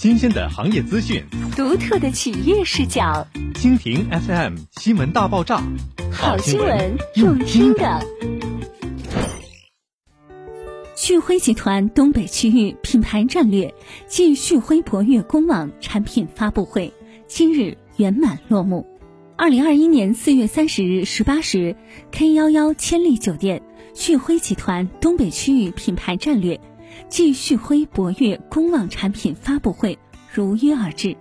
新鲜的行业资讯，独特的企业视角。蜻蜓 FM 新闻大爆炸，好新闻用听的。旭辉集团东北区域品牌战略暨旭辉博悦公网产品发布会今日圆满落幕。二零二一年四月三十日十八时，K 幺幺千丽酒店旭辉集团东北区域品牌战略。继旭辉博悦公网产品发布会如约而至，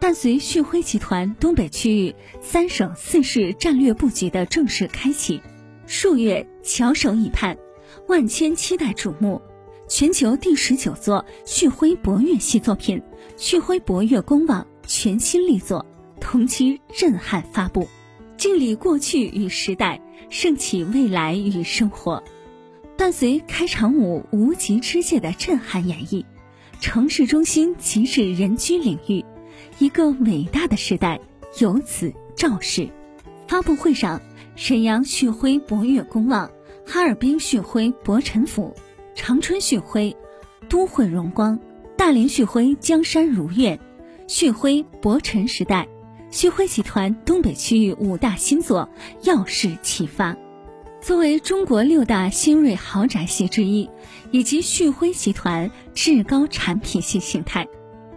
伴随旭辉集团东北区域三省四市战略布局的正式开启，数月翘首以盼，万千期待瞩目，全球第十九座旭辉博悦系作品——旭辉博悦公网全新力作，同期震撼发布，敬礼过去与时代，盛起未来与生活。伴随开场舞无极之界的震撼演绎，城市中心即至人居领域，一个伟大的时代由此昭示。发布会上，沈阳旭辉博悦公望、哈尔滨旭辉博辰府、长春旭辉、都会荣光、大连旭辉江山如愿、旭辉博辰时代、旭辉集团东北区域五大新作耀世启发。作为中国六大新锐豪宅系之一，以及旭辉集团至高产品系形态，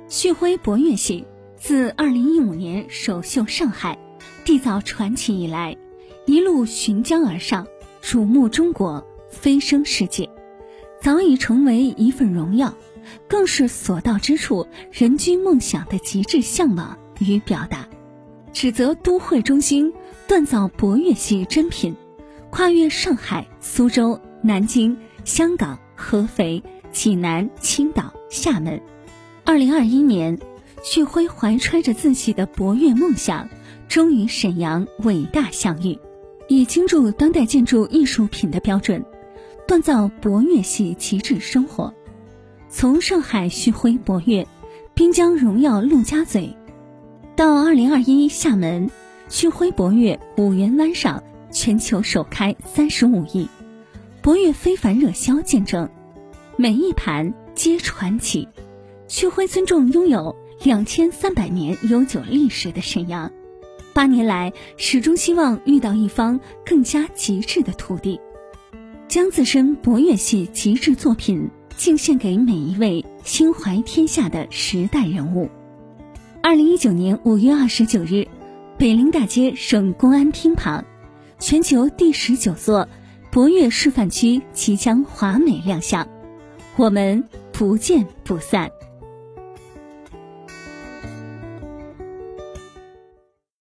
旭辉博悦系自2015年首秀上海，缔造传奇以来，一路寻江而上，瞩目中国，飞升世界，早已成为一份荣耀，更是所到之处人居梦想的极致向往与表达。指责都会中心锻造博悦系珍品。跨越上海、苏州、南京、香港、合肥、济南、青岛、厦门，二零二一年，旭辉怀揣着自己的博越梦想，终于沈阳伟大相遇，以精筑当代建筑艺术品的标准，锻造博越系极致生活。从上海旭辉博越，滨江荣耀陆家嘴，到二零二一厦门旭辉博越五缘湾上。全球首开三十五亿，博越非凡热销见证，每一盘皆传奇。旭辉尊重拥有两千三百年悠久历史的沈阳，八年来始终希望遇到一方更加极致的土地，将自身博越系极致作品敬献给每一位心怀天下的时代人物。二零一九年五月二十九日，北陵大街省公安厅旁。全球第十九座博越示范区即将华美亮相，我们不见不散。